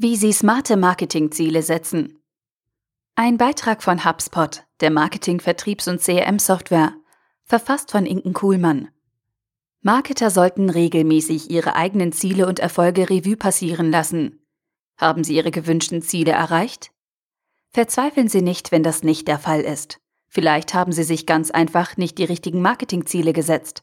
Wie Sie smarte Marketingziele setzen. Ein Beitrag von HubSpot, der Marketing-, Vertriebs- und CRM-Software, verfasst von Inken Kuhlmann. Marketer sollten regelmäßig ihre eigenen Ziele und Erfolge Revue passieren lassen. Haben Sie Ihre gewünschten Ziele erreicht? Verzweifeln Sie nicht, wenn das nicht der Fall ist. Vielleicht haben Sie sich ganz einfach nicht die richtigen Marketingziele gesetzt.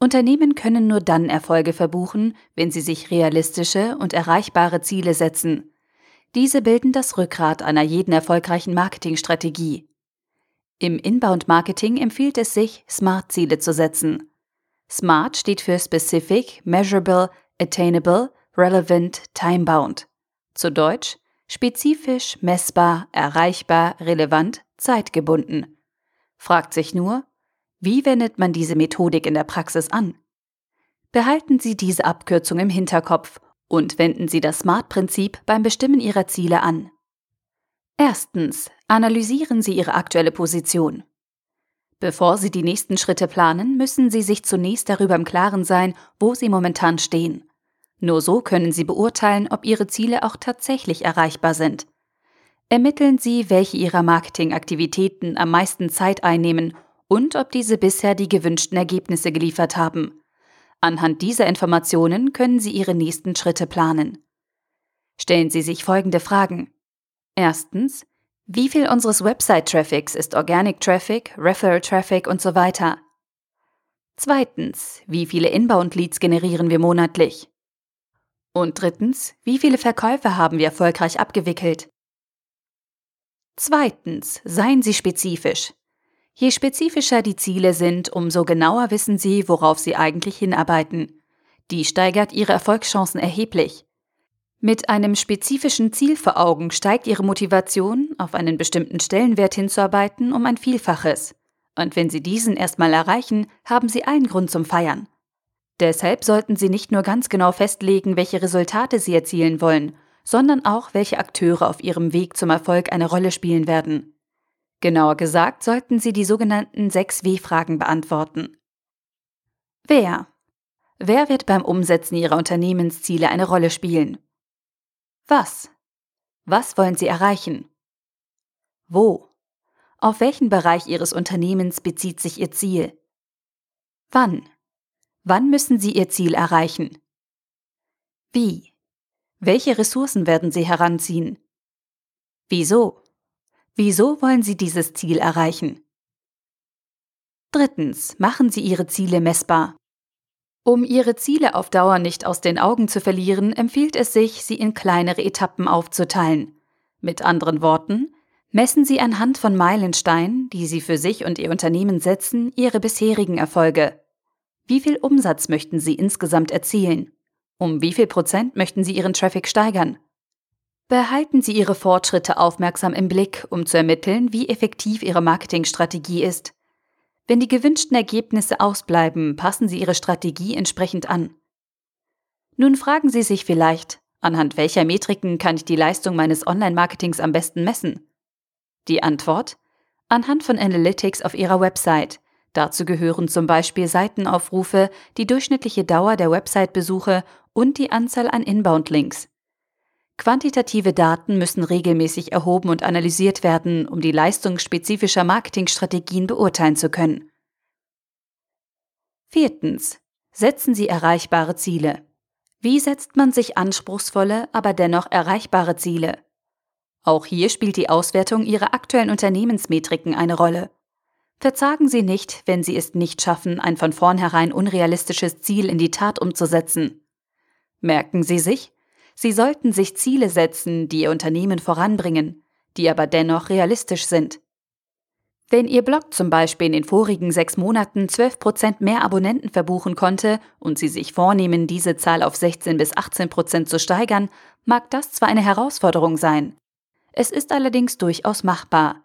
Unternehmen können nur dann Erfolge verbuchen, wenn sie sich realistische und erreichbare Ziele setzen. Diese bilden das Rückgrat einer jeden erfolgreichen Marketingstrategie. Im Inbound-Marketing empfiehlt es sich, SMART-Ziele zu setzen. SMART steht für Specific, Measurable, Attainable, Relevant, Time-Bound. Zu Deutsch spezifisch, messbar, erreichbar, relevant, zeitgebunden. Fragt sich nur, wie wendet man diese Methodik in der Praxis an? Behalten Sie diese Abkürzung im Hinterkopf und wenden Sie das SMART-Prinzip beim Bestimmen Ihrer Ziele an. Erstens. Analysieren Sie Ihre aktuelle Position. Bevor Sie die nächsten Schritte planen, müssen Sie sich zunächst darüber im Klaren sein, wo Sie momentan stehen. Nur so können Sie beurteilen, ob Ihre Ziele auch tatsächlich erreichbar sind. Ermitteln Sie, welche Ihrer Marketingaktivitäten am meisten Zeit einnehmen und ob diese bisher die gewünschten Ergebnisse geliefert haben. Anhand dieser Informationen können Sie Ihre nächsten Schritte planen. Stellen Sie sich folgende Fragen. Erstens, wie viel unseres Website-Traffics ist Organic Traffic, Referral Traffic und so weiter? Zweitens, wie viele Inbound-Leads generieren wir monatlich? Und drittens, wie viele Verkäufe haben wir erfolgreich abgewickelt? Zweitens, seien Sie spezifisch. Je spezifischer die Ziele sind, umso genauer wissen Sie, worauf Sie eigentlich hinarbeiten. Die steigert Ihre Erfolgschancen erheblich. Mit einem spezifischen Ziel vor Augen steigt Ihre Motivation, auf einen bestimmten Stellenwert hinzuarbeiten, um ein Vielfaches. Und wenn Sie diesen erstmal erreichen, haben Sie allen Grund zum Feiern. Deshalb sollten Sie nicht nur ganz genau festlegen, welche Resultate Sie erzielen wollen, sondern auch, welche Akteure auf Ihrem Weg zum Erfolg eine Rolle spielen werden. Genauer gesagt sollten Sie die sogenannten 6 W-Fragen beantworten. Wer? Wer wird beim Umsetzen Ihrer Unternehmensziele eine Rolle spielen? Was? Was wollen Sie erreichen? Wo? Auf welchen Bereich Ihres Unternehmens bezieht sich Ihr Ziel? Wann? Wann müssen Sie Ihr Ziel erreichen? Wie? Welche Ressourcen werden Sie heranziehen? Wieso? Wieso wollen Sie dieses Ziel erreichen? Drittens, machen Sie Ihre Ziele messbar. Um Ihre Ziele auf Dauer nicht aus den Augen zu verlieren, empfiehlt es sich, sie in kleinere Etappen aufzuteilen. Mit anderen Worten, messen Sie anhand von Meilensteinen, die Sie für sich und Ihr Unternehmen setzen, Ihre bisherigen Erfolge. Wie viel Umsatz möchten Sie insgesamt erzielen? Um wie viel Prozent möchten Sie Ihren Traffic steigern? Behalten Sie Ihre Fortschritte aufmerksam im Blick, um zu ermitteln, wie effektiv Ihre Marketingstrategie ist. Wenn die gewünschten Ergebnisse ausbleiben, passen Sie Ihre Strategie entsprechend an. Nun fragen Sie sich vielleicht, anhand welcher Metriken kann ich die Leistung meines Online-Marketings am besten messen? Die Antwort? Anhand von Analytics auf Ihrer Website. Dazu gehören zum Beispiel Seitenaufrufe, die durchschnittliche Dauer der Website-Besuche und die Anzahl an Inbound-Links. Quantitative Daten müssen regelmäßig erhoben und analysiert werden, um die Leistung spezifischer Marketingstrategien beurteilen zu können. Viertens. Setzen Sie erreichbare Ziele. Wie setzt man sich anspruchsvolle, aber dennoch erreichbare Ziele? Auch hier spielt die Auswertung Ihrer aktuellen Unternehmensmetriken eine Rolle. Verzagen Sie nicht, wenn Sie es nicht schaffen, ein von vornherein unrealistisches Ziel in die Tat umzusetzen. Merken Sie sich, Sie sollten sich Ziele setzen, die Ihr Unternehmen voranbringen, die aber dennoch realistisch sind. Wenn Ihr Blog zum Beispiel in den vorigen sechs Monaten 12% mehr Abonnenten verbuchen konnte und Sie sich vornehmen, diese Zahl auf 16 bis 18% zu steigern, mag das zwar eine Herausforderung sein. Es ist allerdings durchaus machbar.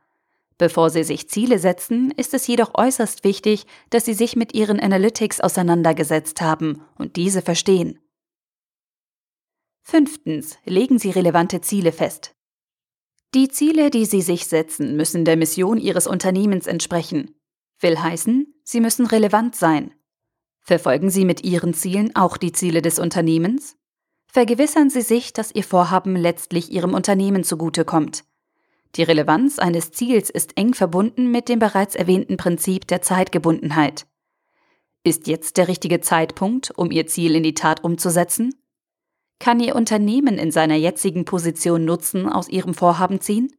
Bevor Sie sich Ziele setzen, ist es jedoch äußerst wichtig, dass Sie sich mit Ihren Analytics auseinandergesetzt haben und diese verstehen. Fünftens. Legen Sie relevante Ziele fest. Die Ziele, die Sie sich setzen, müssen der Mission Ihres Unternehmens entsprechen. Will heißen, sie müssen relevant sein. Verfolgen Sie mit Ihren Zielen auch die Ziele des Unternehmens? Vergewissern Sie sich, dass Ihr Vorhaben letztlich Ihrem Unternehmen zugutekommt. Die Relevanz eines Ziels ist eng verbunden mit dem bereits erwähnten Prinzip der Zeitgebundenheit. Ist jetzt der richtige Zeitpunkt, um Ihr Ziel in die Tat umzusetzen? Kann Ihr Unternehmen in seiner jetzigen Position Nutzen aus Ihrem Vorhaben ziehen?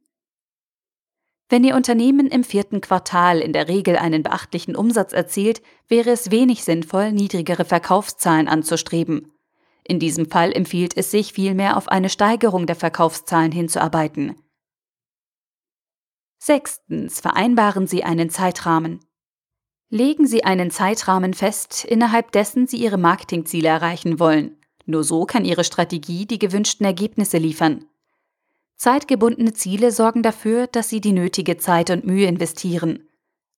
Wenn Ihr Unternehmen im vierten Quartal in der Regel einen beachtlichen Umsatz erzielt, wäre es wenig sinnvoll, niedrigere Verkaufszahlen anzustreben. In diesem Fall empfiehlt es sich vielmehr auf eine Steigerung der Verkaufszahlen hinzuarbeiten. Sechstens vereinbaren Sie einen Zeitrahmen. Legen Sie einen Zeitrahmen fest, innerhalb dessen Sie Ihre Marketingziele erreichen wollen. Nur so kann Ihre Strategie die gewünschten Ergebnisse liefern. Zeitgebundene Ziele sorgen dafür, dass Sie die nötige Zeit und Mühe investieren.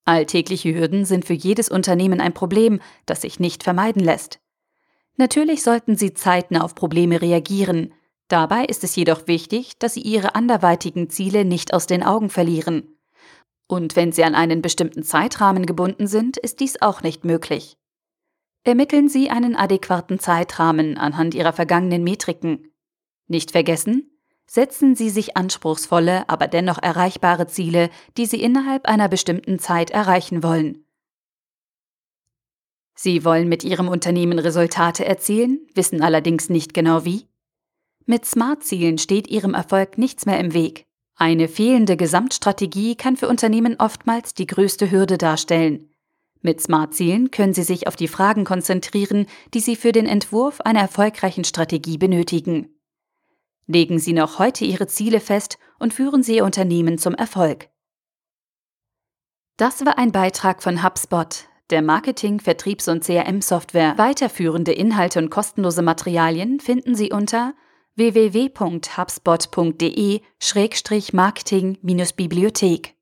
Alltägliche Hürden sind für jedes Unternehmen ein Problem, das sich nicht vermeiden lässt. Natürlich sollten Sie zeitnah auf Probleme reagieren. Dabei ist es jedoch wichtig, dass Sie Ihre anderweitigen Ziele nicht aus den Augen verlieren. Und wenn Sie an einen bestimmten Zeitrahmen gebunden sind, ist dies auch nicht möglich. Ermitteln Sie einen adäquaten Zeitrahmen anhand Ihrer vergangenen Metriken. Nicht vergessen, setzen Sie sich anspruchsvolle, aber dennoch erreichbare Ziele, die Sie innerhalb einer bestimmten Zeit erreichen wollen. Sie wollen mit Ihrem Unternehmen Resultate erzielen, wissen allerdings nicht genau wie? Mit Smart-Zielen steht Ihrem Erfolg nichts mehr im Weg. Eine fehlende Gesamtstrategie kann für Unternehmen oftmals die größte Hürde darstellen. Mit Smart-Zielen können Sie sich auf die Fragen konzentrieren, die Sie für den Entwurf einer erfolgreichen Strategie benötigen. Legen Sie noch heute Ihre Ziele fest und führen Sie Ihr Unternehmen zum Erfolg. Das war ein Beitrag von HubSpot, der Marketing-, Vertriebs- und CRM-Software. Weiterführende Inhalte und kostenlose Materialien finden Sie unter www.hubspot.de-marketing-bibliothek.